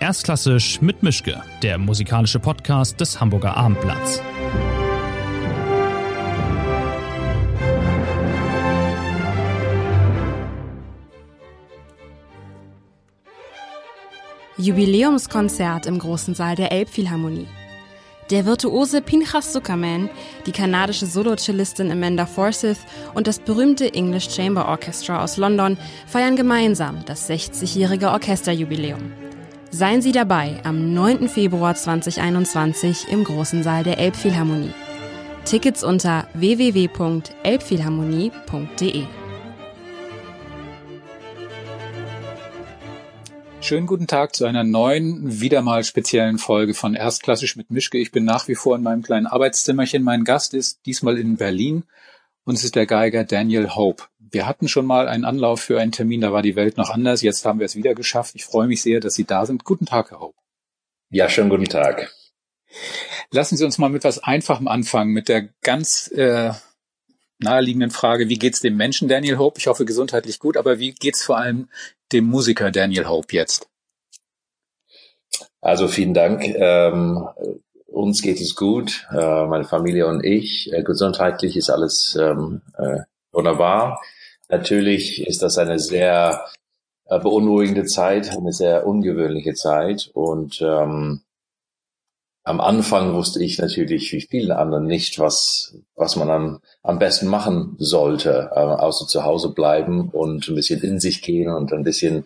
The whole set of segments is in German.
Erstklassisch mit Mischke, der musikalische Podcast des Hamburger Abendblatts. Jubiläumskonzert im großen Saal der Elbphilharmonie. Der virtuose Pinchas Zuckerman, die kanadische Solo-Cellistin Amanda Forsyth und das berühmte English Chamber Orchestra aus London feiern gemeinsam das 60-jährige Orchesterjubiläum. Seien Sie dabei am 9. Februar 2021 im großen Saal der Elbphilharmonie. Tickets unter www.elbphilharmonie.de Schönen guten Tag zu einer neuen, wieder mal speziellen Folge von Erstklassisch mit Mischke. Ich bin nach wie vor in meinem kleinen Arbeitszimmerchen. Mein Gast ist diesmal in Berlin und es ist der Geiger Daniel Hope. Wir hatten schon mal einen Anlauf für einen Termin, da war die Welt noch anders. Jetzt haben wir es wieder geschafft. Ich freue mich sehr, dass Sie da sind. Guten Tag, Herr Hope. Ja, schönen guten Tag. Lassen Sie uns mal mit was Einfachem anfangen, mit der ganz äh, naheliegenden Frage, wie geht's dem Menschen Daniel Hope? Ich hoffe gesundheitlich gut, aber wie geht's vor allem dem Musiker Daniel Hope jetzt? Also vielen Dank. Ähm, uns geht es gut, äh, meine Familie und ich. Äh, gesundheitlich ist alles ähm, äh, wunderbar. Natürlich ist das eine sehr äh, beunruhigende Zeit, eine sehr ungewöhnliche Zeit und ähm, am Anfang wusste ich natürlich wie viele anderen nicht, was, was man am, am besten machen sollte, äh, außer zu Hause bleiben und ein bisschen in sich gehen und ein bisschen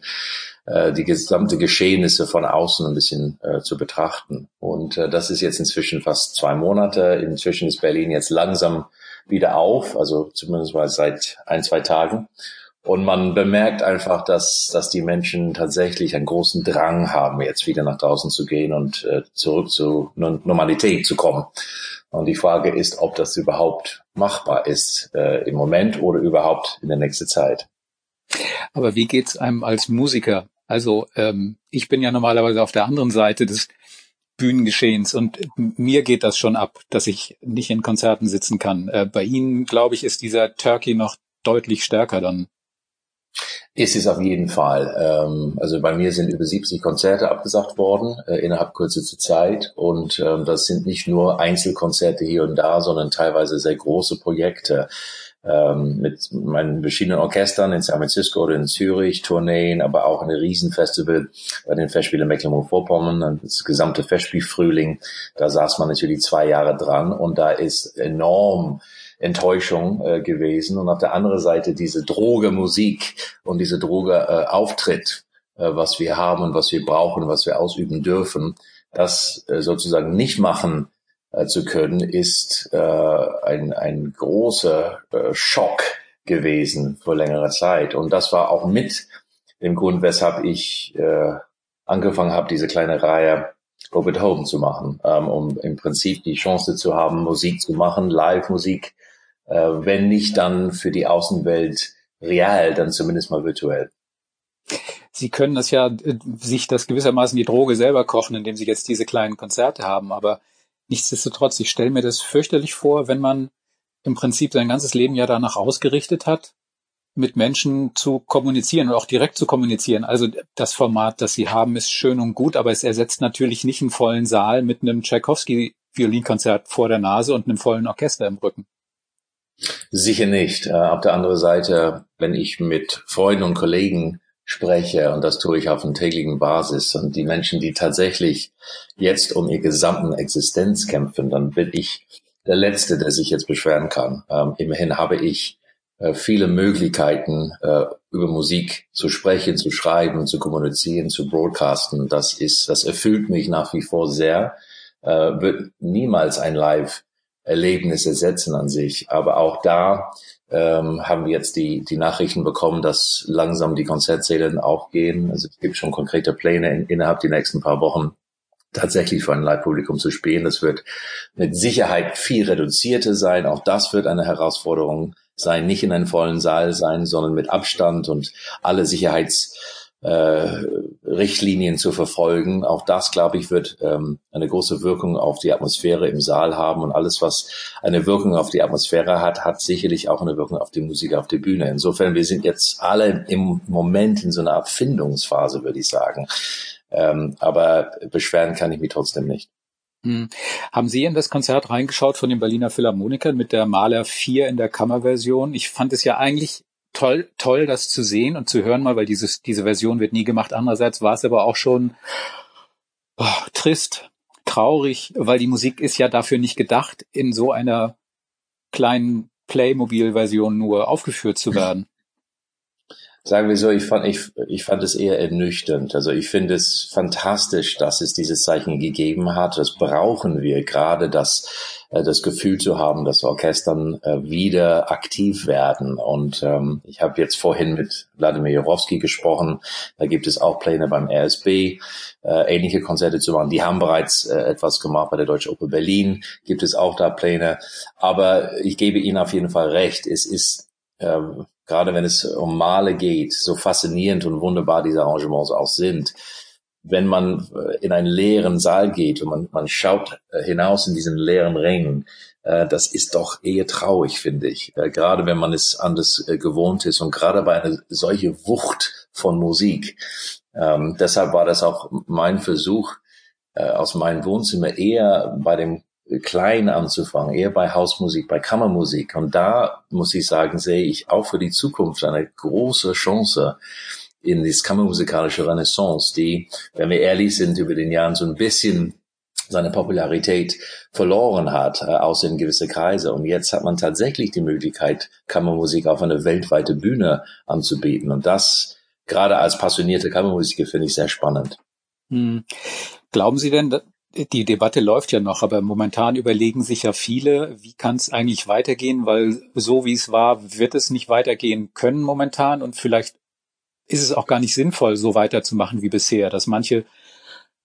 äh, die gesamte Geschehnisse von außen ein bisschen äh, zu betrachten. Und äh, das ist jetzt inzwischen fast zwei Monate. Inzwischen ist Berlin jetzt langsam wieder auf, also zumindest mal seit ein, zwei Tagen. Und man bemerkt einfach, dass, dass die Menschen tatsächlich einen großen Drang haben, jetzt wieder nach draußen zu gehen und äh, zurück zu Normalität zu kommen. Und die Frage ist, ob das überhaupt machbar ist äh, im Moment oder überhaupt in der nächsten Zeit. Aber wie geht's einem als Musiker? Also ähm, ich bin ja normalerweise auf der anderen Seite des Bühnengeschehens und mir geht das schon ab, dass ich nicht in Konzerten sitzen kann. Äh, bei Ihnen, glaube ich, ist dieser Turkey noch deutlich stärker dann. Ist es auf jeden Fall. Ähm, also bei mir sind über 70 Konzerte abgesagt worden äh, innerhalb kürzester Zeit und ähm, das sind nicht nur Einzelkonzerte hier und da, sondern teilweise sehr große Projekte ähm, mit meinen verschiedenen Orchestern in San Francisco oder in Zürich, Tourneen, aber auch ein Riesenfestival bei den Festspielen Mecklenburg-Vorpommern, das gesamte Festspielfrühling. Da saß man natürlich zwei Jahre dran und da ist enorm Enttäuschung äh, gewesen. Und auf der anderen Seite diese Droge Musik und diese Droge äh, Auftritt, äh, was wir haben und was wir brauchen, was wir ausüben dürfen, das äh, sozusagen nicht machen äh, zu können, ist äh, ein, ein großer äh, Schock gewesen für längere Zeit. Und das war auch mit dem Grund, weshalb ich äh, angefangen habe, diese kleine Reihe Robert Home zu machen, ähm, um im Prinzip die Chance zu haben, Musik zu machen, Live-Musik äh, wenn nicht dann für die Außenwelt real, dann zumindest mal virtuell. Sie können das ja, äh, sich das gewissermaßen die Droge selber kochen, indem Sie jetzt diese kleinen Konzerte haben. Aber nichtsdestotrotz, ich stelle mir das fürchterlich vor, wenn man im Prinzip sein ganzes Leben ja danach ausgerichtet hat, mit Menschen zu kommunizieren und auch direkt zu kommunizieren. Also das Format, das Sie haben, ist schön und gut, aber es ersetzt natürlich nicht einen vollen Saal mit einem Tchaikovsky-Violinkonzert vor der Nase und einem vollen Orchester im Rücken. Sicher nicht. Äh, auf der anderen Seite, wenn ich mit Freunden und Kollegen spreche, und das tue ich auf einer täglichen Basis, und die Menschen, die tatsächlich jetzt um ihr gesamten Existenz kämpfen, dann bin ich der Letzte, der sich jetzt beschweren kann. Ähm, immerhin habe ich äh, viele Möglichkeiten, äh, über Musik zu sprechen, zu schreiben, zu kommunizieren, zu broadcasten. Das ist, das erfüllt mich nach wie vor sehr. Äh, wird niemals ein Live Erlebnis ersetzen an sich. Aber auch da ähm, haben wir jetzt die, die Nachrichten bekommen, dass langsam die Konzertsäle auch gehen. Also es gibt schon konkrete Pläne in, innerhalb der nächsten paar Wochen tatsächlich für ein Live-Publikum zu spielen. Das wird mit Sicherheit viel reduzierter sein. Auch das wird eine Herausforderung sein, nicht in einem vollen Saal sein, sondern mit Abstand und alle Sicherheits Richtlinien zu verfolgen. Auch das, glaube ich, wird ähm, eine große Wirkung auf die Atmosphäre im Saal haben. Und alles, was eine Wirkung auf die Atmosphäre hat, hat sicherlich auch eine Wirkung auf die Musiker auf der Bühne. Insofern, wir sind jetzt alle im Moment in so einer Abfindungsphase, würde ich sagen. Ähm, aber beschweren kann ich mich trotzdem nicht. Hm. Haben Sie in das Konzert reingeschaut von den Berliner Philharmonikern mit der Maler 4 in der Kammerversion? Ich fand es ja eigentlich toll, toll, das zu sehen und zu hören mal, weil dieses, diese Version wird nie gemacht. Andererseits war es aber auch schon oh, trist, traurig, weil die Musik ist ja dafür nicht gedacht, in so einer kleinen Playmobil-Version nur aufgeführt zu werden. Sagen wir so, ich fand, ich, ich fand es eher ernüchternd. Also ich finde es fantastisch, dass es dieses Zeichen gegeben hat. Das brauchen wir gerade, das, äh, das Gefühl zu haben, dass Orchestern äh, wieder aktiv werden. Und ähm, ich habe jetzt vorhin mit Wladimir Jorowski gesprochen. Da gibt es auch Pläne beim RSB, äh, ähnliche Konzerte zu machen. Die haben bereits äh, etwas gemacht bei der Deutschen Oper Berlin. Gibt es auch da Pläne. Aber ich gebe Ihnen auf jeden Fall recht. Es ist ähm, gerade wenn es um Male geht, so faszinierend und wunderbar diese Arrangements auch sind, wenn man äh, in einen leeren Saal geht und man, man schaut äh, hinaus in diesen leeren Ring, äh, das ist doch eher traurig, finde ich. Gerade wenn man es anders gewohnt ist und gerade bei einer solche Wucht von Musik. Ähm, deshalb war das auch mein Versuch, aus meinem Wohnzimmer eher bei dem klein anzufangen, eher bei Hausmusik, bei Kammermusik. Und da muss ich sagen, sehe ich auch für die Zukunft eine große Chance in das kammermusikalische Renaissance, die, wenn wir ehrlich sind, über den Jahren so ein bisschen seine Popularität verloren hat, äh, außer in gewisse Kreise. Und jetzt hat man tatsächlich die Möglichkeit, Kammermusik auf eine weltweite Bühne anzubieten. Und das, gerade als passionierte Kammermusiker, finde ich sehr spannend. Hm. Glauben Sie denn, die Debatte läuft ja noch, aber momentan überlegen sich ja viele, wie kann es eigentlich weitergehen, weil so wie es war, wird es nicht weitergehen können momentan und vielleicht ist es auch gar nicht sinnvoll, so weiterzumachen wie bisher, dass manche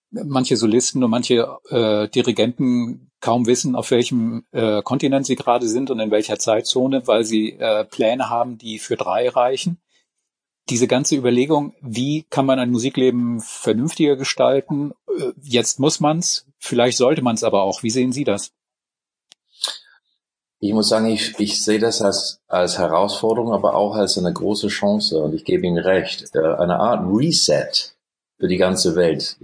manche Solisten und manche äh, Dirigenten kaum wissen, auf welchem äh, Kontinent sie gerade sind und in welcher Zeitzone, weil sie äh, Pläne haben, die für drei reichen diese ganze Überlegung, wie kann man ein Musikleben vernünftiger gestalten? Äh, jetzt muss man's, vielleicht sollte man es aber auch. Wie sehen Sie das? Ich muss sagen, ich, ich sehe das als, als Herausforderung, aber auch als eine große Chance. Und ich gebe Ihnen recht. Äh, eine Art Reset für die ganze Welt.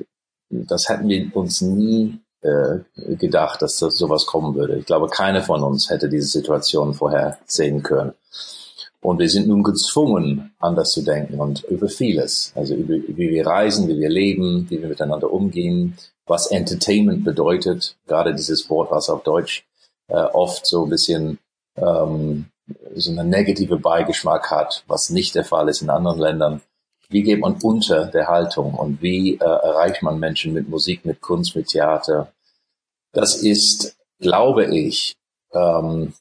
Das hätten wir uns nie äh, gedacht, dass das sowas kommen würde. Ich glaube, keiner von uns hätte diese Situation vorher sehen können. Und wir sind nun gezwungen, anders zu denken und über vieles. Also über, wie wir reisen, wie wir leben, wie wir miteinander umgehen, was Entertainment bedeutet. Gerade dieses Wort, was auf Deutsch äh, oft so ein bisschen ähm, so eine negative Beigeschmack hat, was nicht der Fall ist in anderen Ländern. Wie geht man unter der Haltung und wie äh, erreicht man Menschen mit Musik, mit Kunst, mit Theater? Das ist, glaube ich, ähm,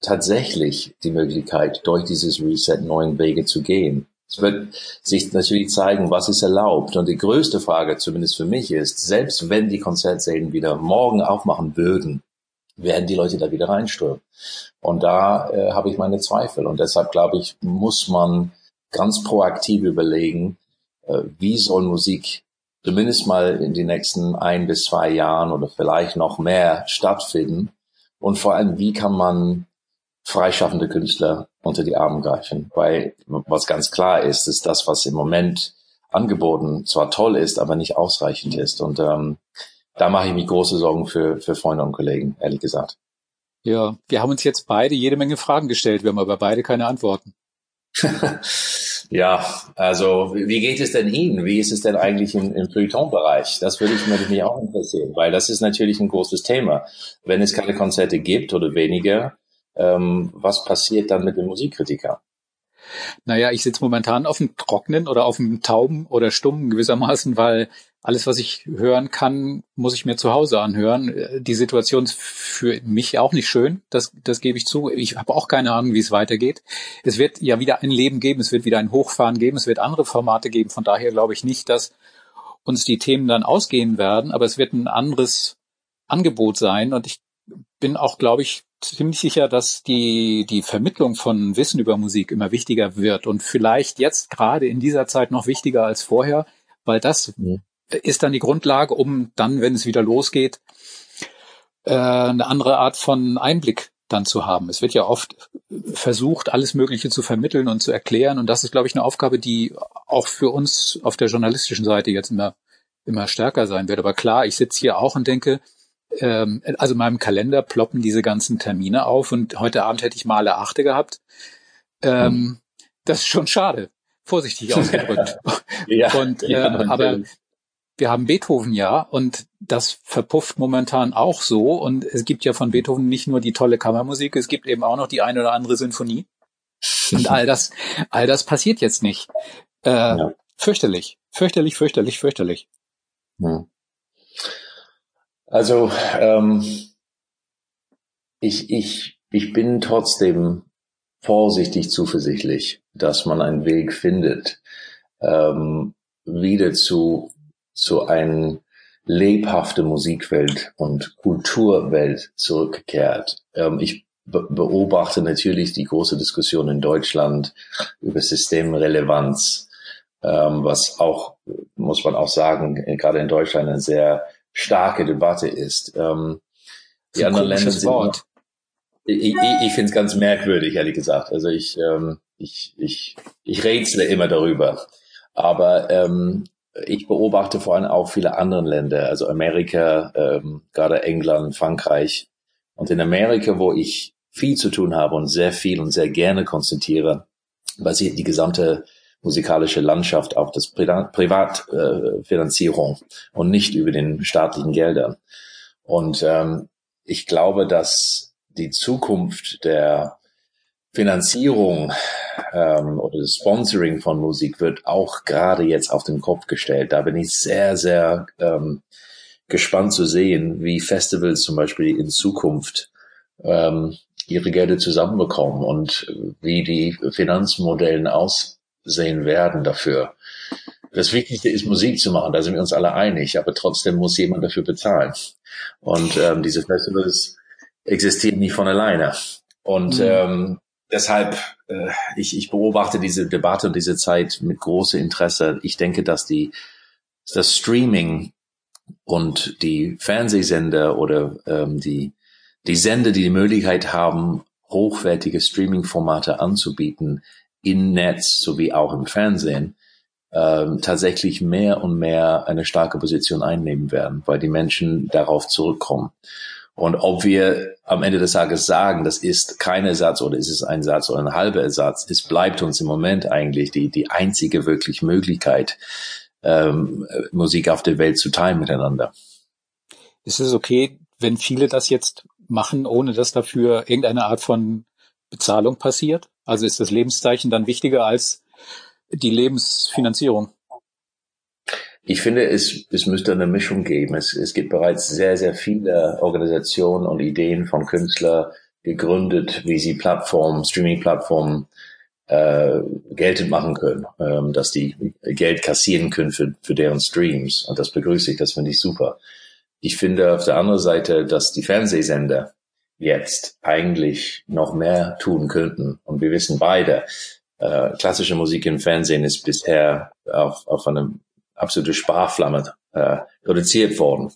tatsächlich die Möglichkeit, durch dieses Reset neuen Wege zu gehen. Es wird sich natürlich zeigen, was ist erlaubt. Und die größte Frage, zumindest für mich, ist, selbst wenn die Konzertsälen wieder morgen aufmachen würden, werden die Leute da wieder reinströmen. Und da äh, habe ich meine Zweifel. Und deshalb glaube ich, muss man ganz proaktiv überlegen, äh, wie soll Musik zumindest mal in den nächsten ein bis zwei Jahren oder vielleicht noch mehr stattfinden. Und vor allem, wie kann man freischaffende Künstler unter die Arme greifen. Weil was ganz klar ist, ist das, was im Moment angeboten zwar toll ist, aber nicht ausreichend ist. Und ähm, da mache ich mich große Sorgen für, für Freunde und Kollegen, ehrlich gesagt. Ja, wir haben uns jetzt beide jede Menge Fragen gestellt, wir haben aber beide keine Antworten. ja, also wie geht es denn Ihnen? Wie ist es denn eigentlich im, im Feuilleton-Bereich? Das würde ich, mich auch interessieren, weil das ist natürlich ein großes Thema. Wenn es keine Konzerte gibt oder weniger, ähm, was passiert dann mit dem Musikkritiker? Naja, ich sitze momentan auf dem Trocknen oder auf dem Tauben oder Stummen gewissermaßen, weil alles, was ich hören kann, muss ich mir zu Hause anhören. Die Situation ist für mich auch nicht schön, das, das gebe ich zu. Ich habe auch keine Ahnung, wie es weitergeht. Es wird ja wieder ein Leben geben, es wird wieder ein Hochfahren geben, es wird andere Formate geben. Von daher glaube ich nicht, dass uns die Themen dann ausgehen werden, aber es wird ein anderes Angebot sein und ich bin auch, glaube ich, ziemlich sicher, dass die, die Vermittlung von Wissen über Musik immer wichtiger wird und vielleicht jetzt gerade in dieser Zeit noch wichtiger als vorher, weil das mhm. ist dann die Grundlage, um dann, wenn es wieder losgeht, äh, eine andere Art von Einblick dann zu haben. Es wird ja oft versucht, alles Mögliche zu vermitteln und zu erklären. Und das ist, glaube ich, eine Aufgabe, die auch für uns auf der journalistischen Seite jetzt immer immer stärker sein wird. Aber klar, ich sitze hier auch und denke, ähm, also in meinem Kalender ploppen diese ganzen Termine auf und heute Abend hätte ich Male Achte gehabt. Ähm, hm. Das ist schon schade, vorsichtig ausgedrückt. ja, und, äh, ja, aber wir haben Beethoven ja und das verpufft momentan auch so und es gibt ja von Beethoven nicht nur die tolle Kammermusik, es gibt eben auch noch die eine oder andere Sinfonie. Und all das, all das passiert jetzt nicht. Äh, ja. Fürchterlich, fürchterlich, fürchterlich, fürchterlich. Hm. Also ähm, ich, ich, ich bin trotzdem vorsichtig zuversichtlich, dass man einen Weg findet, ähm, wieder zu, zu einer lebhafte Musikwelt und Kulturwelt zurückkehrt. Ähm, ich beobachte natürlich die große Diskussion in Deutschland über Systemrelevanz, ähm, was auch, muss man auch sagen, gerade in Deutschland eine sehr starke Debatte ist. Ähm, die anderen Länder sind Wort. Ich, ich, ich finde es ganz merkwürdig, ehrlich gesagt. Also ich, ähm, ich, ich, ich rätsle immer darüber. Aber ähm, ich beobachte vor allem auch viele andere Länder, also Amerika, ähm, gerade England, Frankreich. Und in Amerika, wo ich viel zu tun habe und sehr viel und sehr gerne konzentriere, basiert die gesamte musikalische Landschaft auf das Privatfinanzierung äh, und nicht über den staatlichen Geldern. Und ähm, ich glaube, dass die Zukunft der Finanzierung ähm, oder das Sponsoring von Musik wird auch gerade jetzt auf den Kopf gestellt. Da bin ich sehr, sehr ähm, gespannt zu sehen, wie Festivals zum Beispiel in Zukunft ähm, ihre Gelder zusammenbekommen und wie die Finanzmodellen aus sehen werden dafür. Das Wichtigste ist Musik zu machen, da sind wir uns alle einig, aber trotzdem muss jemand dafür bezahlen. Und ähm, diese Festivals existieren nicht von alleine. Und mhm. ähm, deshalb, äh, ich, ich beobachte diese Debatte und diese Zeit mit großem Interesse. Ich denke, dass die das Streaming und die Fernsehsender oder ähm, die, die Sender, die die Möglichkeit haben, hochwertige Streaming-Formate anzubieten, im Netz sowie auch im Fernsehen ähm, tatsächlich mehr und mehr eine starke Position einnehmen werden, weil die Menschen darauf zurückkommen. Und ob wir am Ende des Tages sagen, das ist kein Ersatz oder ist es ein Satz oder ein halber Ersatz, es bleibt uns im Moment eigentlich die, die einzige wirklich Möglichkeit, ähm, Musik auf der Welt zu teilen miteinander. Ist es okay, wenn viele das jetzt machen, ohne dass dafür irgendeine Art von Bezahlung passiert? Also ist das Lebenszeichen dann wichtiger als die Lebensfinanzierung? Ich finde, es, es müsste eine Mischung geben. Es, es gibt bereits sehr, sehr viele Organisationen und Ideen von Künstlern gegründet, wie sie Plattformen, Streaming-Plattformen äh, geltend machen können, ähm, dass die Geld kassieren können für, für deren Streams. Und das begrüße ich, das finde ich super. Ich finde auf der anderen Seite, dass die Fernsehsender jetzt eigentlich noch mehr tun könnten. Und wir wissen beide, äh, klassische Musik im Fernsehen ist bisher auf, auf eine absolute Sparflamme äh, reduziert worden.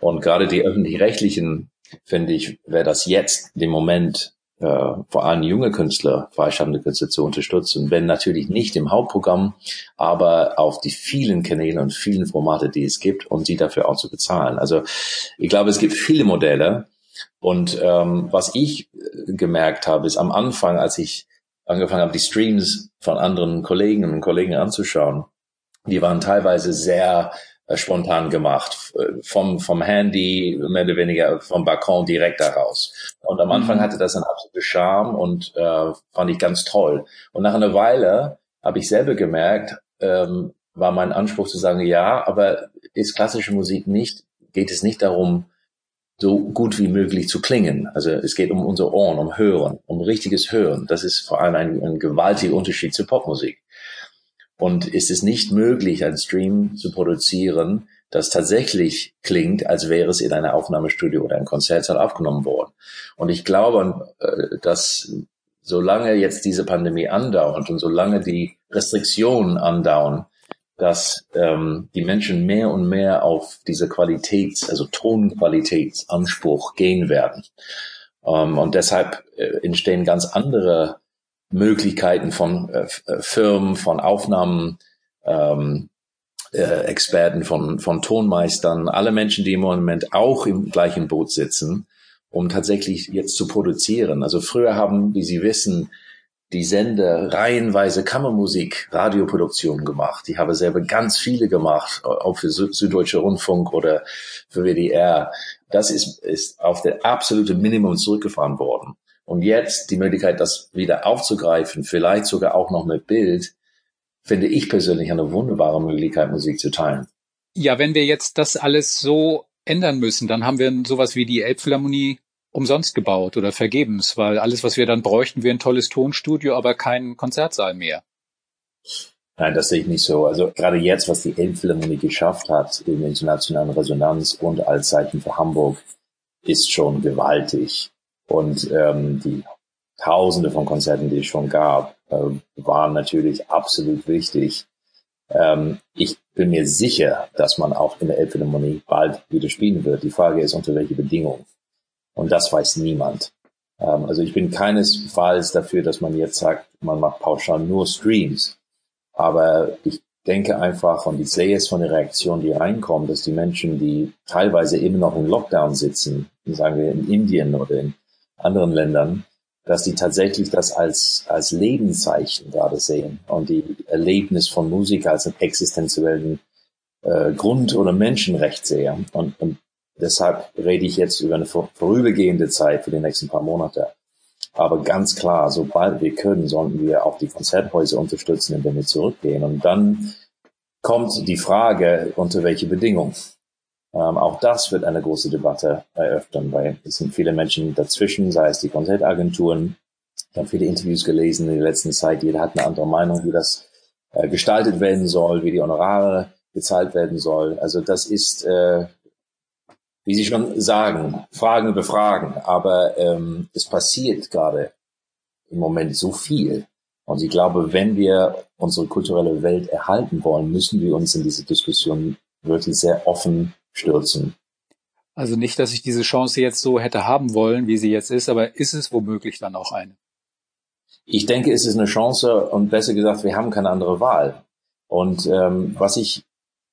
Und gerade die öffentlich-rechtlichen, finde ich, wäre das jetzt dem Moment, äh, vor allem junge Künstler, freischaffende Künstler zu unterstützen, wenn natürlich nicht im Hauptprogramm, aber auf die vielen Kanäle und vielen Formate, die es gibt, um die dafür auch zu bezahlen. Also ich glaube, es gibt viele Modelle, und ähm, was ich äh, gemerkt habe, ist am Anfang, als ich angefangen habe, die Streams von anderen Kollegen und Kollegen anzuschauen, die waren teilweise sehr äh, spontan gemacht, äh, vom, vom Handy, mehr oder weniger vom Balkon direkt daraus. Und am Anfang mhm. hatte das einen absoluten Charme und äh, fand ich ganz toll. Und nach einer Weile habe ich selber gemerkt, ähm, war mein Anspruch zu sagen, ja, aber ist klassische Musik nicht, geht es nicht darum, so gut wie möglich zu klingen. Also es geht um unser Ohren, um Hören, um richtiges Hören. Das ist vor allem ein, ein gewaltiger Unterschied zur Popmusik. Und ist es nicht möglich, ein Stream zu produzieren, das tatsächlich klingt, als wäre es in einer Aufnahmestudio oder einem Konzertsaal aufgenommen worden. Und ich glaube, äh, dass solange jetzt diese Pandemie andauert und solange die Restriktionen andauern, dass ähm, die Menschen mehr und mehr auf diese Qualitäts-, also Tonqualitätsanspruch gehen werden. Ähm, und deshalb äh, entstehen ganz andere Möglichkeiten von äh, äh Firmen, von Aufnahmen, ähm, äh, Experten, von, von Tonmeistern, alle Menschen, die im Moment auch im gleichen Boot sitzen, um tatsächlich jetzt zu produzieren. Also früher haben, wie Sie wissen, die Sender reihenweise Kammermusik, Radioproduktionen gemacht. Ich habe selber ganz viele gemacht, auch für Süddeutsche Rundfunk oder für WDR. Das ist, ist auf der absolute Minimum zurückgefahren worden. Und jetzt die Möglichkeit, das wieder aufzugreifen, vielleicht sogar auch noch mit Bild, finde ich persönlich eine wunderbare Möglichkeit, Musik zu teilen. Ja, wenn wir jetzt das alles so ändern müssen, dann haben wir sowas wie die Elbphilharmonie umsonst gebaut oder vergebens, weil alles, was wir dann bräuchten, wäre ein tolles Tonstudio, aber kein Konzertsaal mehr. Nein, das sehe ich nicht so. Also gerade jetzt, was die Elbphilharmonie geschafft hat in internationalen Resonanz und als Zeichen für Hamburg, ist schon gewaltig. Und ähm, die Tausende von Konzerten, die es schon gab, äh, waren natürlich absolut wichtig. Ähm, ich bin mir sicher, dass man auch in der Elbphilharmonie bald wieder spielen wird. Die Frage ist, unter welche Bedingungen. Und das weiß niemand. Ähm, also ich bin keinesfalls dafür, dass man jetzt sagt, man macht pauschal nur Streams. Aber ich denke einfach, und ich sehe es von der Reaktion, die reinkommt, dass die Menschen, die teilweise eben noch in Lockdown sitzen, sagen wir in Indien oder in anderen Ländern, dass die tatsächlich das als, als Lebenszeichen gerade sehen und die Erlebnis von Musik als einen existenziellen äh, Grund- oder Menschenrecht sehen. Und, und Deshalb rede ich jetzt über eine vorübergehende Zeit für die nächsten paar Monate. Aber ganz klar, sobald wir können, sollten wir auch die Konzerthäuser unterstützen, indem wir zurückgehen. Und dann kommt die Frage, unter welche Bedingungen. Ähm, auch das wird eine große Debatte eröffnen, weil es sind viele Menschen dazwischen, sei es die Konzertagenturen. Ich habe viele Interviews gelesen in der letzten Zeit. Jeder hat eine andere Meinung, wie das äh, gestaltet werden soll, wie die Honorare gezahlt werden soll. Also das ist äh, wie Sie schon sagen, Fragen über Fragen. Aber ähm, es passiert gerade im Moment so viel. Und ich glaube, wenn wir unsere kulturelle Welt erhalten wollen, müssen wir uns in diese Diskussion wirklich sehr offen stürzen. Also nicht, dass ich diese Chance jetzt so hätte haben wollen, wie sie jetzt ist, aber ist es womöglich dann auch eine? Ich denke, es ist eine Chance und besser gesagt, wir haben keine andere Wahl. Und ähm, was ich,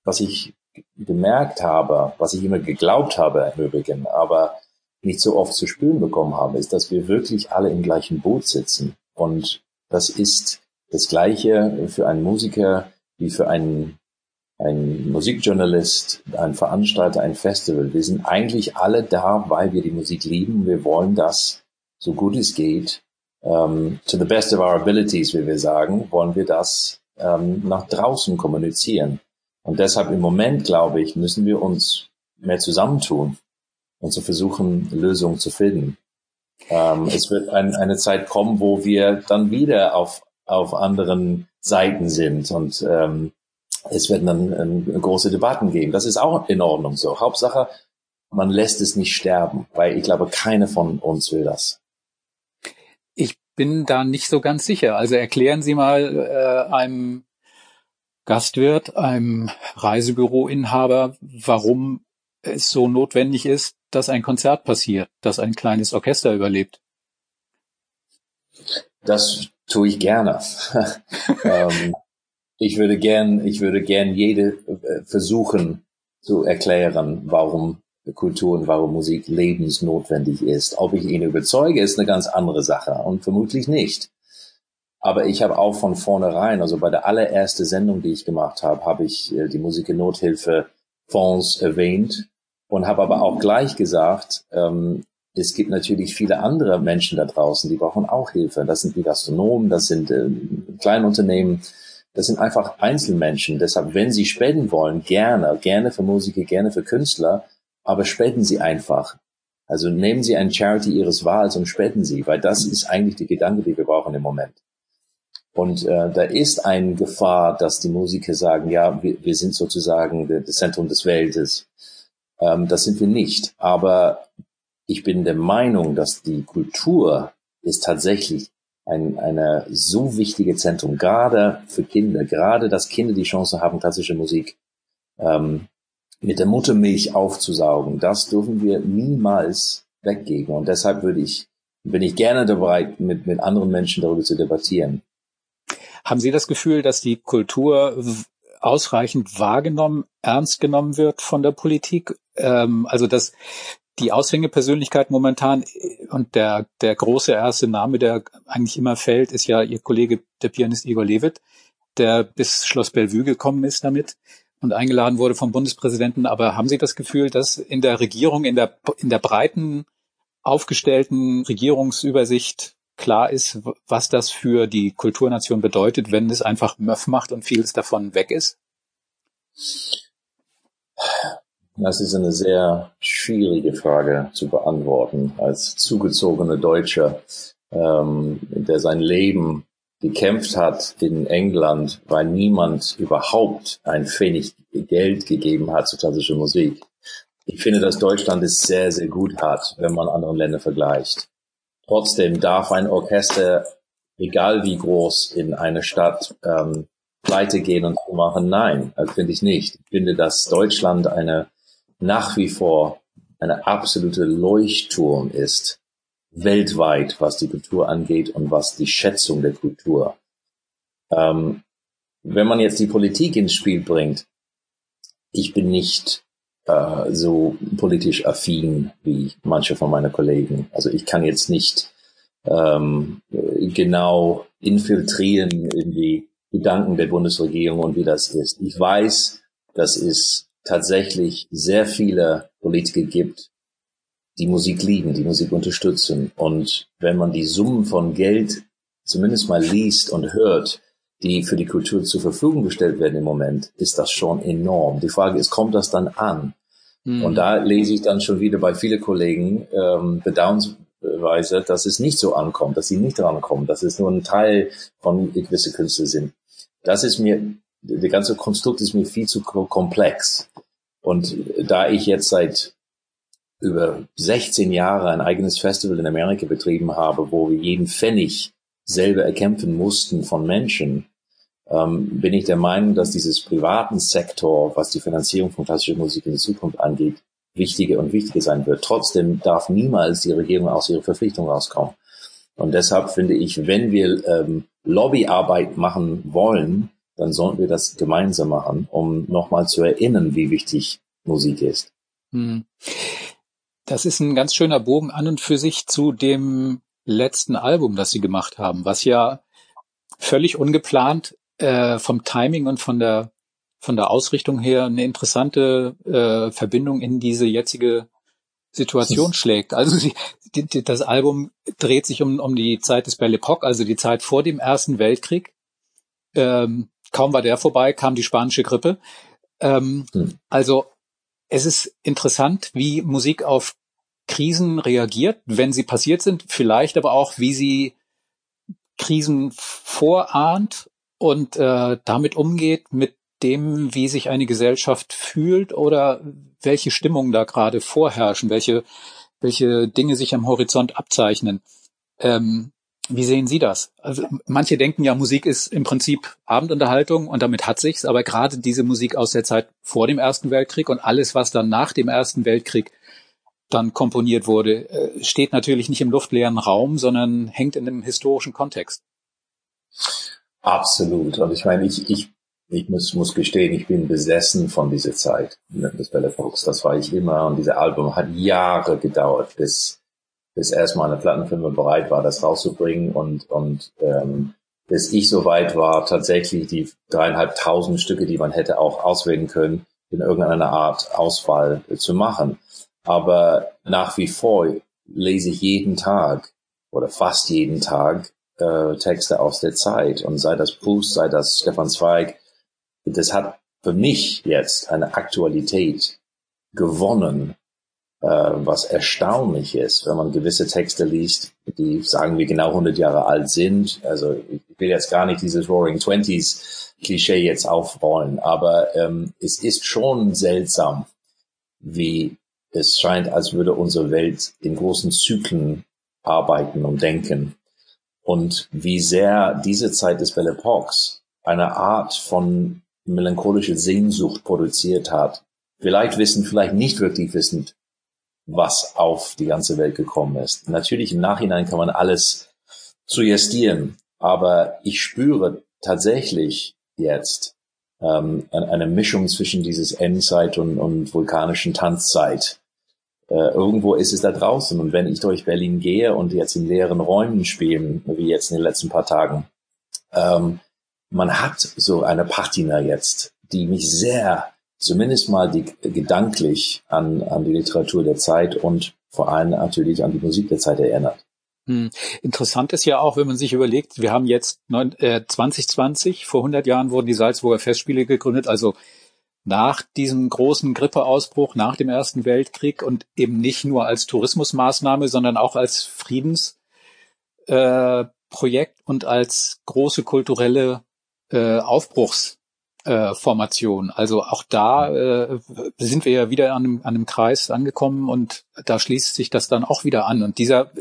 was ich gemerkt habe, was ich immer geglaubt habe im Übrigen, aber nicht so oft zu spüren bekommen habe, ist, dass wir wirklich alle im gleichen Boot sitzen. Und das ist das Gleiche für einen Musiker wie für einen, einen Musikjournalist, einen Veranstalter, ein Festival. Wir sind eigentlich alle da, weil wir die Musik lieben. Wir wollen das, so gut es geht, um, ähm, to the best of our abilities, wie wir sagen, wollen wir das um, ähm, nach draußen kommunizieren. Und deshalb im Moment, glaube ich, müssen wir uns mehr zusammentun und zu versuchen, Lösungen zu finden. Ähm, es wird ein, eine Zeit kommen, wo wir dann wieder auf, auf anderen Seiten sind und ähm, es werden dann ähm, große Debatten geben. Das ist auch in Ordnung so. Hauptsache, man lässt es nicht sterben, weil ich glaube, keine von uns will das. Ich bin da nicht so ganz sicher. Also erklären Sie mal äh, einem Gastwirt, einem Reisebüroinhaber, warum es so notwendig ist, dass ein Konzert passiert, dass ein kleines Orchester überlebt. Das tue ich gerne. ähm, ich würde gern, ich würde gern jede äh, versuchen zu erklären, warum Kultur und warum Musik lebensnotwendig ist. Ob ich ihn überzeuge, ist eine ganz andere Sache und vermutlich nicht. Aber ich habe auch von vornherein, also bei der allerersten Sendung, die ich gemacht habe, habe ich äh, die Musik in Nothilfe Fonds erwähnt und habe aber auch gleich gesagt, ähm, es gibt natürlich viele andere Menschen da draußen, die brauchen auch Hilfe. Das sind die Gastronomen, das sind äh, Kleinunternehmen, das sind einfach Einzelmenschen. Deshalb, wenn Sie spenden wollen, gerne, gerne für Musiker, gerne für Künstler, aber spenden Sie einfach. Also nehmen Sie ein Charity Ihres Wahls und spenden Sie, weil das ist eigentlich die Gedanke, die wir brauchen im Moment. Und äh, da ist eine Gefahr, dass die Musiker sagen, ja, wir, wir sind sozusagen das Zentrum des Weltes. Ähm, das sind wir nicht. Aber ich bin der Meinung, dass die Kultur ist tatsächlich ein eine so wichtige Zentrum, gerade für Kinder, gerade dass Kinder die Chance haben, klassische Musik ähm, mit der Muttermilch aufzusaugen. Das dürfen wir niemals weggeben. Und deshalb würde ich, bin ich gerne dabei, mit, mit anderen Menschen darüber zu debattieren. Haben Sie das Gefühl, dass die Kultur ausreichend wahrgenommen, ernst genommen wird von der Politik. Ähm, also dass die Aushängepersönlichkeit momentan äh, und der, der große erste Name, der eigentlich immer fällt, ist ja Ihr Kollege, der Pianist Igor Levit, der bis Schloss Bellevue gekommen ist damit und eingeladen wurde vom Bundespräsidenten. Aber haben Sie das Gefühl, dass in der Regierung, in der, in der breiten aufgestellten Regierungsübersicht klar ist, was das für die Kulturnation bedeutet, wenn es einfach Möff macht und vieles davon weg ist? Das ist eine sehr schwierige Frage zu beantworten. Als zugezogener Deutscher, ähm, der sein Leben gekämpft hat in England, weil niemand überhaupt ein Pfennig Geld gegeben hat zur klassischen Musik. Ich finde, dass Deutschland es sehr, sehr gut hat, wenn man andere Länder vergleicht. Trotzdem darf ein Orchester, egal wie groß, in einer Stadt ähm, pleite gehen und machen. Nein, das finde ich nicht. Ich finde, dass Deutschland eine nach wie vor eine absolute Leuchtturm ist, weltweit, was die Kultur angeht und was die Schätzung der Kultur. Ähm, wenn man jetzt die Politik ins Spiel bringt, ich bin nicht äh, so politisch affin wie manche von meinen Kollegen. Also ich kann jetzt nicht ähm, genau infiltrieren in die Gedanken der Bundesregierung und wie das ist. Ich weiß, dass es tatsächlich sehr viele Politiker gibt, die Musik lieben, die Musik unterstützen. Und wenn man die Summen von Geld zumindest mal liest und hört, die für die Kultur zur Verfügung gestellt werden im Moment, ist das schon enorm. Die Frage ist, kommt das dann an? Mhm. Und da lese ich dann schon wieder bei vielen Kollegen ähm, bedauernsweise, dass es nicht so ankommt, dass sie nicht rankommen, dass es nur ein Teil von gewisse Künste sind. Das ist mir, der ganze Konstrukt ist mir viel zu komplex. Und da ich jetzt seit über 16 Jahre ein eigenes Festival in Amerika betrieben habe, wo wir jeden Pfennig selber erkämpfen mussten von Menschen, ähm, bin ich der Meinung, dass dieses privaten Sektor, was die Finanzierung von klassischer Musik in der Zukunft angeht, wichtiger und wichtiger sein wird. Trotzdem darf niemals die Regierung aus ihrer Verpflichtung rauskommen. Und deshalb finde ich, wenn wir ähm, Lobbyarbeit machen wollen, dann sollten wir das gemeinsam machen, um nochmal zu erinnern, wie wichtig Musik ist. Hm. Das ist ein ganz schöner Bogen an und für sich zu dem letzten Album, das Sie gemacht haben, was ja völlig ungeplant äh, vom Timing und von der von der Ausrichtung her eine interessante äh, Verbindung in diese jetzige Situation schlägt. Also sie, die, das Album dreht sich um, um die Zeit des Belle Epoque, also die Zeit vor dem Ersten Weltkrieg. Ähm, kaum war der vorbei, kam die spanische Grippe. Ähm, hm. Also es ist interessant, wie Musik auf Krisen reagiert, wenn sie passiert sind, vielleicht aber auch, wie sie Krisen vorahnt und äh, damit umgeht, mit dem, wie sich eine Gesellschaft fühlt oder welche Stimmungen da gerade vorherrschen, welche, welche Dinge sich am Horizont abzeichnen. Ähm, wie sehen Sie das? Also manche denken ja, Musik ist im Prinzip Abendunterhaltung und damit hat sich's, aber gerade diese Musik aus der Zeit vor dem Ersten Weltkrieg und alles, was dann nach dem Ersten Weltkrieg dann komponiert wurde, äh, steht natürlich nicht im luftleeren Raum, sondern hängt in einem historischen Kontext. Absolut. Und ich meine, ich, ich, ich muss, muss gestehen, ich bin besessen von dieser Zeit des Belle Fox. Das war ich immer. Und dieses Album hat Jahre gedauert, bis, bis erstmal eine Plattenfirma bereit war, das rauszubringen und, und ähm, bis ich soweit war, tatsächlich die dreieinhalbtausend Stücke, die man hätte auch auswählen können, in irgendeiner Art Auswahl zu machen. Aber nach wie vor lese ich jeden Tag oder fast jeden Tag äh, Texte aus der Zeit. Und sei das Pust, sei das Stefan Zweig, das hat für mich jetzt eine Aktualität gewonnen, äh, was erstaunlich ist, wenn man gewisse Texte liest, die sagen wir genau 100 Jahre alt sind. Also ich will jetzt gar nicht dieses Roaring Twenties Klischee jetzt aufrollen, aber ähm, es ist schon seltsam, wie es scheint, als würde unsere Welt in großen Zyklen arbeiten und denken und wie sehr diese Zeit des Belle Epoques eine Art von melancholische Sehnsucht produziert hat. Vielleicht wissen, vielleicht nicht wirklich wissend, was auf die ganze Welt gekommen ist. Natürlich im Nachhinein kann man alles suggestieren, aber ich spüre tatsächlich jetzt, ähm, eine Mischung zwischen dieses Endzeit und, und vulkanischen Tanzzeit. Äh, irgendwo ist es da draußen. Und wenn ich durch Berlin gehe und jetzt in leeren Räumen spielen, wie jetzt in den letzten paar Tagen, ähm, man hat so eine Patina jetzt, die mich sehr, zumindest mal die, gedanklich an, an die Literatur der Zeit und vor allem natürlich an die Musik der Zeit erinnert. Hm. Interessant ist ja auch, wenn man sich überlegt, wir haben jetzt neun, äh, 2020, vor 100 Jahren wurden die Salzburger Festspiele gegründet, also nach diesem großen Grippeausbruch, nach dem Ersten Weltkrieg und eben nicht nur als Tourismusmaßnahme, sondern auch als Friedensprojekt äh, und als große kulturelle äh, Aufbruchs äh. Also auch da äh, sind wir ja wieder an einem, an einem Kreis angekommen und da schließt sich das dann auch wieder an. Und dieser,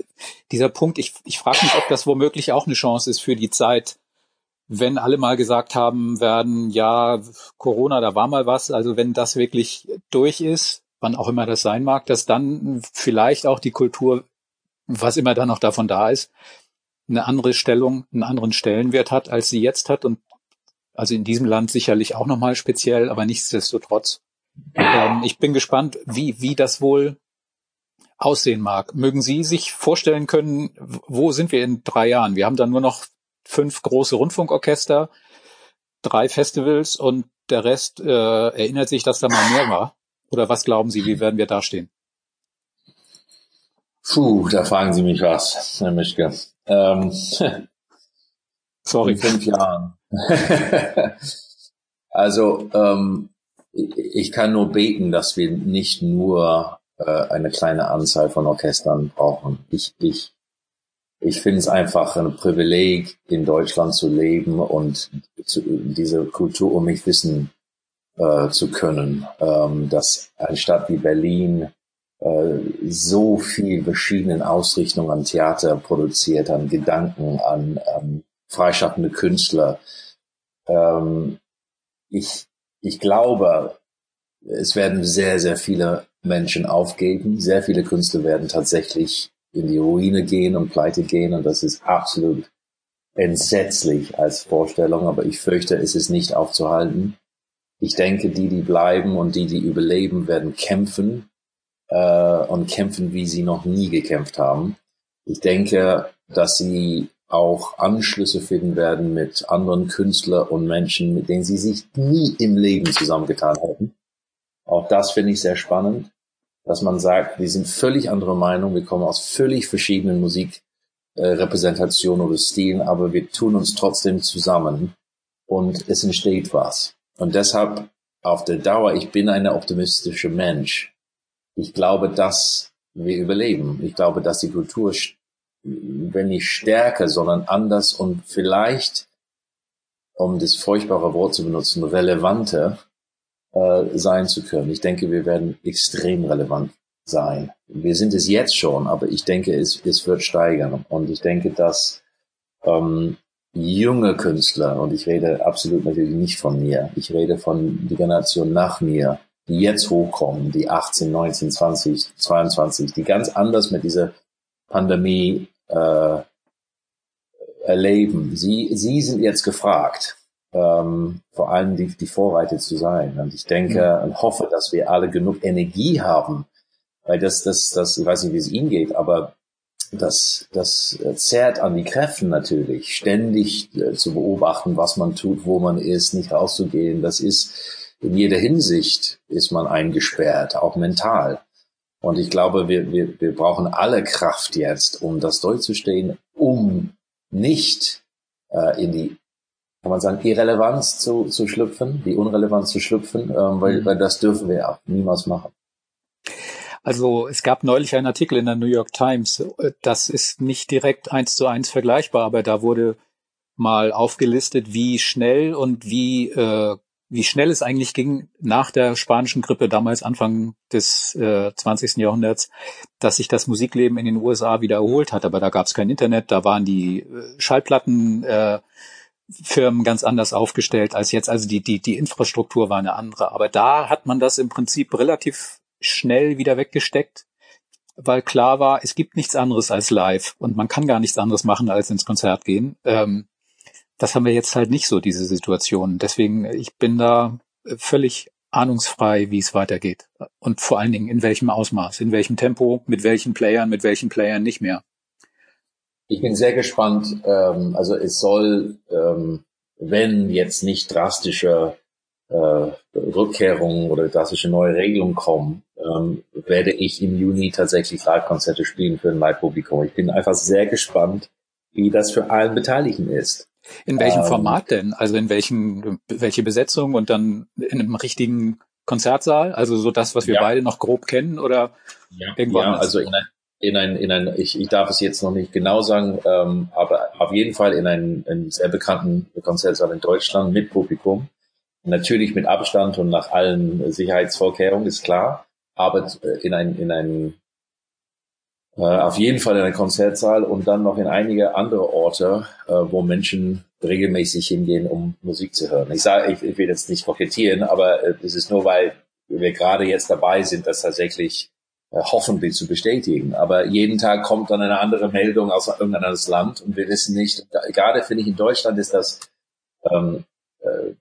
dieser Punkt, ich, ich frage mich, ob das womöglich auch eine Chance ist für die Zeit, wenn alle mal gesagt haben werden, ja, Corona, da war mal was, also wenn das wirklich durch ist, wann auch immer das sein mag, dass dann vielleicht auch die Kultur, was immer dann noch davon da ist, eine andere Stellung, einen anderen Stellenwert hat, als sie jetzt hat. Und also in diesem Land sicherlich auch nochmal speziell, aber nichtsdestotrotz. Ähm, ich bin gespannt, wie, wie das wohl aussehen mag. Mögen Sie sich vorstellen können, wo sind wir in drei Jahren? Wir haben dann nur noch fünf große Rundfunkorchester, drei Festivals und der Rest äh, erinnert sich, dass da mal mehr war. Oder was glauben Sie, wie werden wir dastehen? Puh, da fragen Sie mich was, Herr Mischke. Ähm, Sorry. In fünf Jahren. also ähm, ich kann nur beten, dass wir nicht nur äh, eine kleine Anzahl von Orchestern brauchen. Ich, ich, ich finde es einfach ein Privileg, in Deutschland zu leben und zu, diese Kultur um mich wissen äh, zu können, ähm, dass eine Stadt wie Berlin äh, so viel verschiedenen Ausrichtungen an Theater produziert, an Gedanken, an, an freischaffende Künstler. Ähm, ich, ich glaube, es werden sehr, sehr viele Menschen aufgeben. Sehr viele Künstler werden tatsächlich in die Ruine gehen und pleite gehen. Und das ist absolut entsetzlich als Vorstellung. Aber ich fürchte, es ist nicht aufzuhalten. Ich denke, die, die bleiben und die, die überleben, werden kämpfen äh, und kämpfen, wie sie noch nie gekämpft haben. Ich denke, dass sie auch Anschlüsse finden werden mit anderen Künstlern und Menschen, mit denen sie sich nie im Leben zusammengetan hätten. Auch das finde ich sehr spannend, dass man sagt, wir sind völlig andere Meinung, wir kommen aus völlig verschiedenen Musikrepräsentationen oder Stilen, aber wir tun uns trotzdem zusammen und es entsteht was. Und deshalb auf der Dauer, ich bin ein optimistischer Mensch. Ich glaube, dass wir überleben. Ich glaube, dass die Kultur wenn nicht stärker, sondern anders und vielleicht, um das furchtbare Wort zu benutzen, relevanter äh, sein zu können. Ich denke, wir werden extrem relevant sein. Wir sind es jetzt schon, aber ich denke, es, es wird steigern. Und ich denke, dass ähm, junge Künstler, und ich rede absolut natürlich nicht von mir, ich rede von der Generation nach mir, die jetzt hochkommen, die 18, 19, 20, 22, die ganz anders mit dieser Pandemie äh, erleben. Sie, sie sind jetzt gefragt, ähm, vor allem die, die Vorreiter zu sein. Und ich denke mhm. und hoffe, dass wir alle genug Energie haben, weil das, das, das, ich weiß nicht, wie es Ihnen geht, aber das, das zerrt an die Kräften natürlich, ständig äh, zu beobachten, was man tut, wo man ist, nicht rauszugehen. Das ist in jeder Hinsicht ist man eingesperrt, auch mental. Und ich glaube, wir, wir, wir brauchen alle Kraft jetzt, um das durchzustehen, um nicht äh, in die, kann man sagen, Irrelevanz zu, zu schlüpfen, die Unrelevanz zu schlüpfen, ähm, weil, mhm. weil das dürfen wir auch niemals machen. Also es gab neulich einen Artikel in der New York Times, das ist nicht direkt eins zu eins vergleichbar, aber da wurde mal aufgelistet, wie schnell und wie äh, wie schnell es eigentlich ging nach der spanischen Grippe damals Anfang des äh, 20. Jahrhunderts, dass sich das Musikleben in den USA wieder erholt hat. Aber da gab es kein Internet, da waren die äh, Schallplatten äh, Firmen ganz anders aufgestellt als jetzt. Also die, die, die Infrastruktur war eine andere. Aber da hat man das im Prinzip relativ schnell wieder weggesteckt, weil klar war, es gibt nichts anderes als live und man kann gar nichts anderes machen als ins Konzert gehen. Ähm, das haben wir jetzt halt nicht so, diese Situation. Deswegen, ich bin da völlig ahnungsfrei, wie es weitergeht. Und vor allen Dingen in welchem Ausmaß, in welchem Tempo, mit welchen Playern, mit welchen Playern nicht mehr. Ich bin sehr gespannt. Ähm, also es soll, ähm, wenn jetzt nicht drastische äh, Rückkehrungen oder drastische neue Regelungen kommen, ähm, werde ich im Juni tatsächlich Live-Konzerte spielen für ein Live-Publikum. Ich bin einfach sehr gespannt, wie das für allen Beteiligten ist. In welchem ähm, Format denn? Also in welchen, welche Besetzung und dann in einem richtigen Konzertsaal? Also so das, was wir ja. beide noch grob kennen oder ja, irgendwo ja, also in in ein, in ein ich, ich darf es jetzt noch nicht genau sagen, ähm, aber auf jeden Fall in einen, einen sehr bekannten Konzertsaal in Deutschland mit Publikum. Natürlich mit Abstand und nach allen Sicherheitsvorkehrungen, ist klar, aber in ein, in ein äh, auf jeden Fall in ein Konzertsaal und dann noch in einige andere Orte, äh, wo Menschen regelmäßig hingehen, um Musik zu hören. Ich sage, ich, ich will jetzt nicht kokettieren, aber äh, es ist nur, weil wir gerade jetzt dabei sind, das tatsächlich äh, hoffentlich zu bestätigen. Aber jeden Tag kommt dann eine andere Meldung aus irgendeinem Land und wir wissen nicht, gerade finde ich in Deutschland ist das ähm, äh,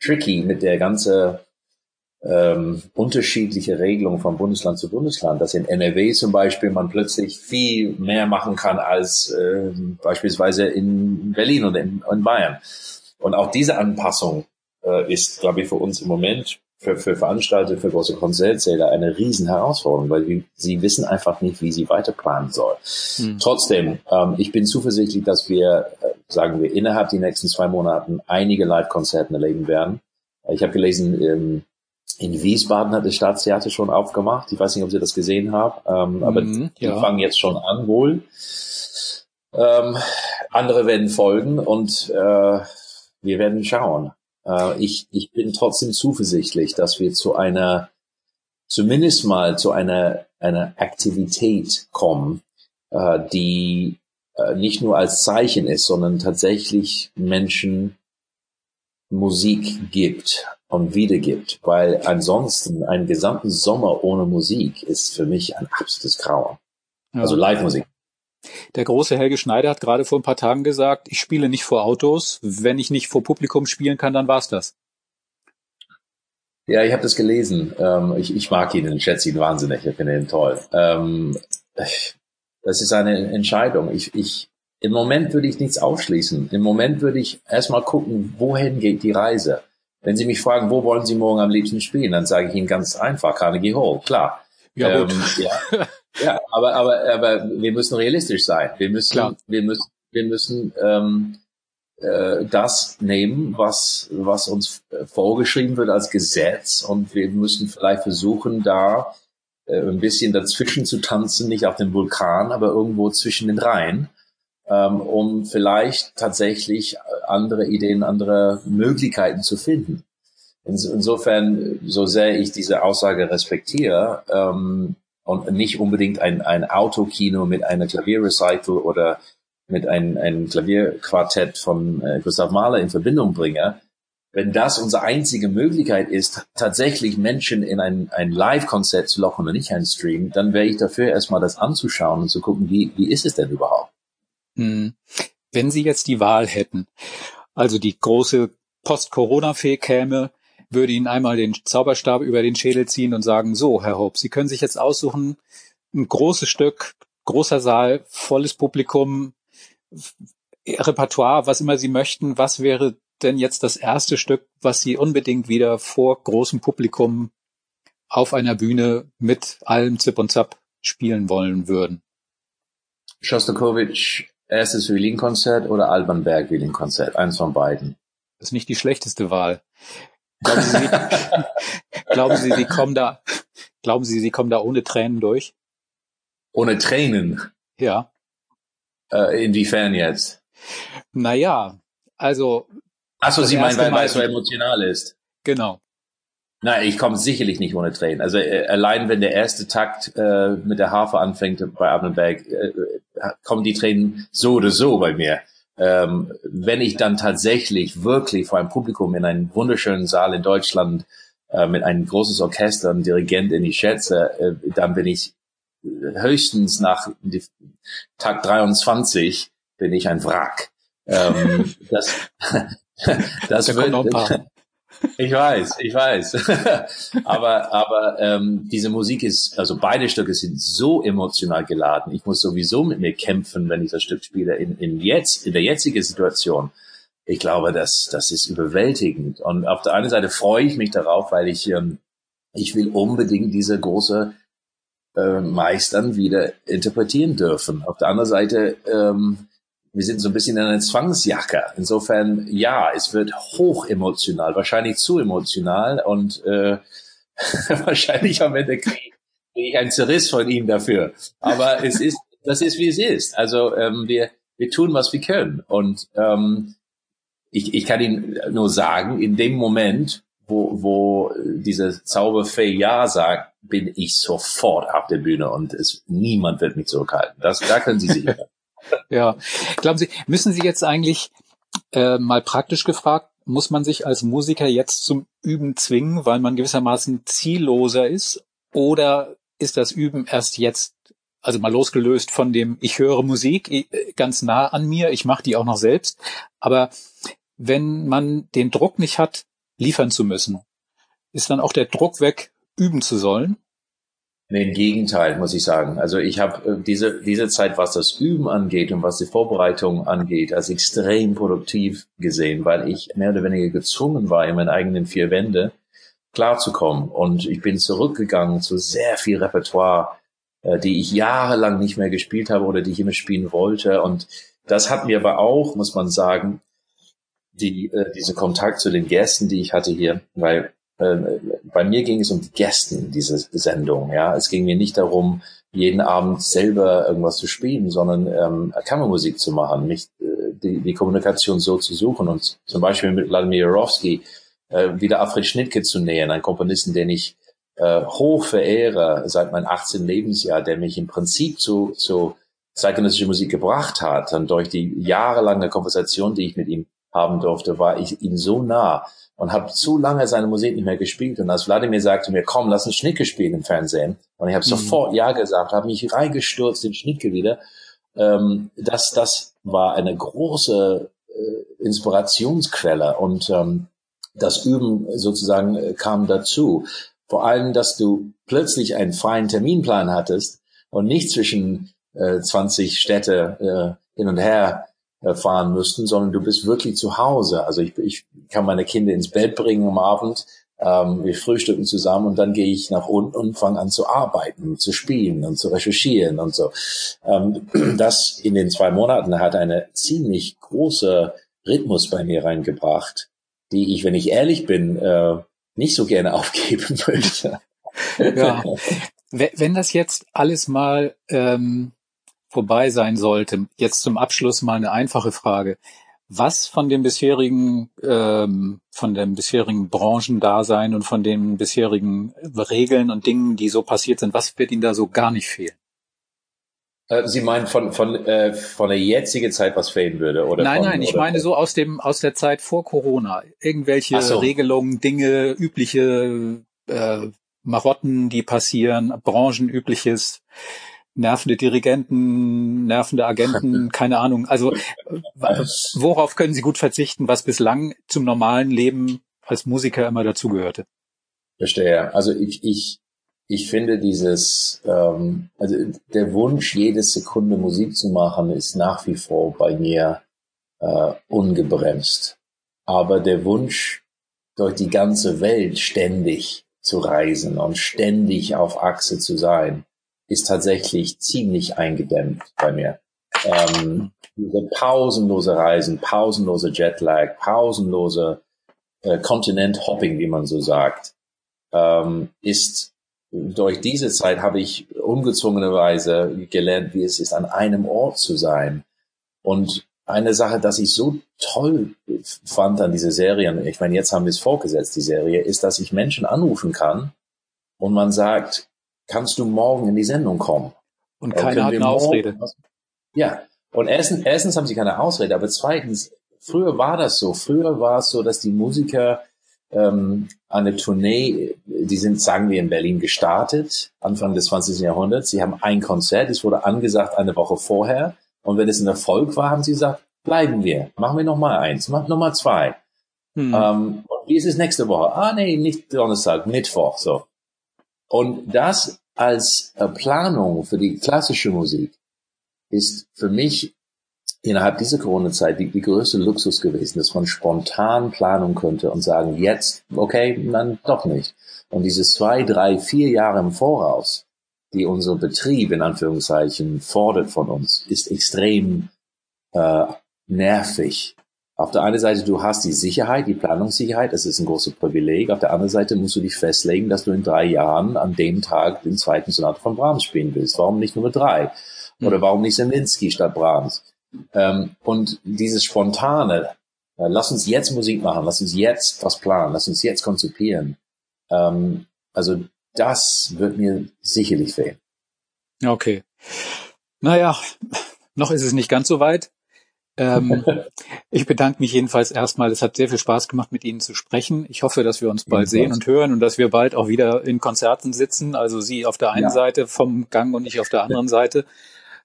tricky mit der ganze ähm, unterschiedliche Regelungen von Bundesland zu Bundesland, dass in NRW zum Beispiel man plötzlich viel mehr machen kann als äh, beispielsweise in Berlin oder in, in, Bayern. Und auch diese Anpassung äh, ist, glaube ich, für uns im Moment, für, für Veranstalter, für große Konzertsäle eine riesen Herausforderung, weil wir, sie wissen einfach nicht, wie sie weiter planen sollen. Hm. Trotzdem, ähm, ich bin zuversichtlich, dass wir, äh, sagen wir, innerhalb der nächsten zwei Monaten einige Live-Konzerten erleben werden. Ich habe gelesen, ähm, in Wiesbaden hat das Staatstheater schon aufgemacht. Ich weiß nicht, ob Sie das gesehen haben, ähm, aber mhm, die ja. fangen jetzt schon an wohl. Ähm, andere werden folgen und äh, wir werden schauen. Äh, ich, ich bin trotzdem zuversichtlich, dass wir zu einer, zumindest mal zu einer, einer Aktivität kommen, äh, die äh, nicht nur als Zeichen ist, sondern tatsächlich Menschen Musik gibt und wiedergibt, weil ansonsten einen gesamten Sommer ohne Musik ist für mich ein absolutes Grauen. Also Live-Musik. Der große Helge Schneider hat gerade vor ein paar Tagen gesagt, ich spiele nicht vor Autos. Wenn ich nicht vor Publikum spielen kann, dann war's das. Ja, ich habe das gelesen. Ähm, ich, ich mag ihn und schätze ihn wahnsinnig. Ich finde ihn toll. Ähm, das ist eine Entscheidung. Ich, ich, Im Moment würde ich nichts ausschließen. Im Moment würde ich erstmal gucken, wohin geht die Reise. Wenn Sie mich fragen, wo wollen Sie morgen am liebsten spielen, dann sage ich Ihnen ganz einfach, Carnegie Hall, klar. Ja, gut. Ähm, ja, ja, aber, aber, aber wir müssen realistisch sein. Wir müssen, klar. wir müssen, wir müssen ähm, äh, das nehmen, was, was uns vorgeschrieben wird als Gesetz und wir müssen vielleicht versuchen, da äh, ein bisschen dazwischen zu tanzen, nicht auf dem Vulkan, aber irgendwo zwischen den Reihen ähm, um vielleicht tatsächlich andere Ideen, andere Möglichkeiten zu finden. Insofern, so sehr ich diese Aussage respektiere ähm, und nicht unbedingt ein, ein Autokino mit einer Klavierrecycle oder mit einem, einem Klavierquartett von äh, Gustav Mahler in Verbindung bringe, wenn das unsere einzige Möglichkeit ist, tatsächlich Menschen in ein, ein Live-Konzert zu locken und nicht ein Stream, dann wäre ich dafür erstmal das anzuschauen und zu gucken, wie, wie ist es denn überhaupt? Hm. Wenn Sie jetzt die Wahl hätten, also die große Post-Corona-Fee käme, würde Ihnen einmal den Zauberstab über den Schädel ziehen und sagen, so, Herr Hope, Sie können sich jetzt aussuchen, ein großes Stück, großer Saal, volles Publikum, Repertoire, was immer Sie möchten. Was wäre denn jetzt das erste Stück, was Sie unbedingt wieder vor großem Publikum auf einer Bühne mit allem Zip und Zap spielen wollen würden? Shostakovich erstes Violinkonzert oder Alban Berg Violinkonzert, eins von beiden. Das ist nicht die schlechteste Wahl. Glauben Sie, glauben Sie, Sie kommen da, glauben Sie, Sie kommen da ohne Tränen durch? Ohne Tränen? Ja. Äh, inwiefern jetzt? Naja, also. Achso, Sie meinen, weil, weil es so emotional ist. Genau. Nein, ich komme sicherlich nicht ohne Tränen. Also äh, allein wenn der erste Takt äh, mit der Harfe anfängt bei Abnenberg, äh, kommen die Tränen so oder so bei mir. Ähm, wenn ich dann tatsächlich wirklich vor einem Publikum in einem wunderschönen Saal in Deutschland äh, mit einem großes Orchester und Dirigent, den ich schätze, äh, dann bin ich höchstens nach Tag 23 bin ich ein Wrack. ähm, das, das da wird. Ich weiß, ich weiß. aber aber ähm, diese Musik ist, also beide Stücke sind so emotional geladen. Ich muss sowieso mit mir kämpfen, wenn ich das Stück spiele. In, in jetzt, in der jetzigen Situation, ich glaube, das das ist überwältigend. Und auf der einen Seite freue ich mich darauf, weil ich ähm, ich will unbedingt diese große äh, Meistern wieder interpretieren dürfen. Auf der anderen Seite ähm, wir sind so ein bisschen in einer Zwangsjacke. Insofern, ja, es wird hoch emotional, wahrscheinlich zu emotional und äh, wahrscheinlich am Ende kriege ich einen Zerriss von ihm dafür. Aber es ist, das ist wie es ist. Also ähm, wir, wir tun, was wir können. Und ähm, ich, ich kann Ihnen nur sagen, in dem Moment, wo, wo diese Zauberfee Ja sagt, bin ich sofort auf der Bühne und es, niemand wird mich zurückhalten. Das, da können Sie sein. Ja. Glauben Sie, müssen Sie jetzt eigentlich äh, mal praktisch gefragt, muss man sich als Musiker jetzt zum Üben zwingen, weil man gewissermaßen zielloser ist? Oder ist das Üben erst jetzt, also mal losgelöst von dem, ich höre Musik äh, ganz nah an mir, ich mache die auch noch selbst, aber wenn man den Druck nicht hat, liefern zu müssen, ist dann auch der Druck weg, üben zu sollen? Nee, im Gegenteil, muss ich sagen. Also ich habe äh, diese, diese Zeit, was das Üben angeht und was die Vorbereitung angeht, als extrem produktiv gesehen, weil ich mehr oder weniger gezwungen war, in meinen eigenen vier Wände klarzukommen. Und ich bin zurückgegangen zu sehr viel Repertoire, äh, die ich jahrelang nicht mehr gespielt habe oder die ich immer spielen wollte. Und das hat mir aber auch, muss man sagen, die, äh, diese Kontakt zu den Gästen, die ich hatte hier, weil bei mir ging es um die Gästen dieser Sendung. Ja, es ging mir nicht darum, jeden Abend selber irgendwas zu spielen, sondern ähm, Kammermusik zu machen, mich äh, die, die Kommunikation so zu suchen und zum Beispiel mit Vladimir Jarowski äh, wieder Alfred Schnittke zu nähern, ein Komponisten, den ich äh, hoch verehre seit meinem 18. Lebensjahr, der mich im Prinzip zu, zu zeitgenössischer Musik gebracht hat. Und durch die jahrelange Konversation, die ich mit ihm haben durfte, war ich ihm so nah und habe zu lange seine Musik nicht mehr gespielt. Und als Wladimir sagte mir, komm, lass uns Schnicke spielen im Fernsehen. Und ich habe mhm. sofort Ja gesagt, habe mich reingestürzt in Schnicke wieder. Ähm, das, das war eine große äh, Inspirationsquelle und ähm, das Üben sozusagen äh, kam dazu. Vor allem, dass du plötzlich einen freien Terminplan hattest und nicht zwischen äh, 20 Städte äh, hin und her fahren müssten, sondern du bist wirklich zu Hause. Also ich, ich kann meine Kinder ins Bett bringen am Abend, ähm, wir frühstücken zusammen und dann gehe ich nach unten und fange an zu arbeiten, zu spielen und zu recherchieren und so. Ähm, das in den zwei Monaten hat eine ziemlich große Rhythmus bei mir reingebracht, die ich, wenn ich ehrlich bin, äh, nicht so gerne aufgeben möchte. Ja. Wenn das jetzt alles mal ähm, vorbei sein sollte. Jetzt zum Abschluss mal eine einfache Frage. Was von dem bisherigen, ähm, von dem bisherigen Branchendasein und von den bisherigen Regeln und Dingen, die so passiert sind, was wird Ihnen da so gar nicht fehlen? Äh, Sie meinen von von äh, von der jetzigen Zeit, was fehlen würde, oder? Nein, von, nein, ich meine so aus dem aus der Zeit vor Corona. Irgendwelche so. Regelungen, Dinge, übliche äh, Marotten, die passieren, branchenübliches nervende Dirigenten, nervende Agenten, keine Ahnung. Also worauf können Sie gut verzichten, was bislang zum normalen Leben als Musiker immer dazugehörte? Verstehe. Also ich, ich, ich finde dieses, ähm, also der Wunsch, jede Sekunde Musik zu machen, ist nach wie vor bei mir äh, ungebremst. Aber der Wunsch, durch die ganze Welt ständig zu reisen und ständig auf Achse zu sein, ist tatsächlich ziemlich eingedämmt bei mir. Ähm, diese pausenlose Reisen, pausenlose Jetlag, pausenlose äh, Kontinent-Hopping, wie man so sagt, ähm, ist durch diese Zeit habe ich ungezwungenerweise gelernt, wie es ist, an einem Ort zu sein. Und eine Sache, dass ich so toll fand an dieser Serie, ich meine, jetzt haben wir es vorgesetzt, die Serie, ist, dass ich Menschen anrufen kann und man sagt, kannst du morgen in die Sendung kommen? Und keiner hat eine Ausrede. Ja, und erstens, erstens haben sie keine Ausrede, aber zweitens, früher war das so. Früher war es so, dass die Musiker ähm, eine Tournee, die sind, sagen wir, in Berlin gestartet, Anfang des 20. Jahrhunderts. Sie haben ein Konzert, es wurde angesagt eine Woche vorher. Und wenn es ein Erfolg war, haben sie gesagt, bleiben wir. Machen wir noch mal eins, machen noch mal zwei. Hm. Ähm, wie ist es nächste Woche? Ah, nee, nicht Donnerstag, Mittwoch, so. Und das als äh, Planung für die klassische Musik ist für mich innerhalb dieser Corona-Zeit die, die größte Luxus gewesen, dass man spontan planen könnte und sagen, jetzt, okay, dann doch nicht. Und diese zwei, drei, vier Jahre im Voraus, die unser Betrieb in Anführungszeichen fordert von uns, ist extrem äh, nervig. Auf der einen Seite, du hast die Sicherheit, die Planungssicherheit, das ist ein großes Privileg. Auf der anderen Seite musst du dich festlegen, dass du in drei Jahren an dem Tag den zweiten Sonat von Brahms spielen willst. Warum nicht Nummer drei? Oder hm. warum nicht Seminski statt Brahms? Ähm, und dieses spontane, äh, lass uns jetzt Musik machen, lass uns jetzt was planen, lass uns jetzt konzipieren. Ähm, also das wird mir sicherlich fehlen. Okay. Naja, noch ist es nicht ganz so weit. Ähm, ich bedanke mich jedenfalls erstmal. Es hat sehr viel Spaß gemacht, mit Ihnen zu sprechen. Ich hoffe, dass wir uns bald sehen und hören und dass wir bald auch wieder in Konzerten sitzen. Also Sie auf der einen ja. Seite vom Gang und ich auf der anderen Seite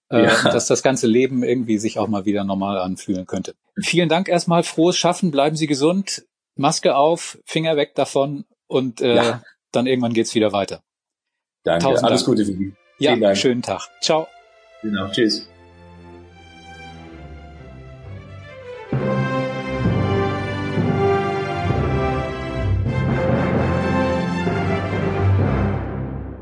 äh, ja. dass das ganze Leben irgendwie sich auch mal wieder normal anfühlen könnte. Vielen Dank erstmal, frohes Schaffen, bleiben Sie gesund, Maske auf, Finger weg davon und äh, ja. dann irgendwann geht's wieder weiter. Danke, Tausend alles Dank. Gute für Sie. Ja, Dank. schönen Tag. Ciao. Genau, tschüss.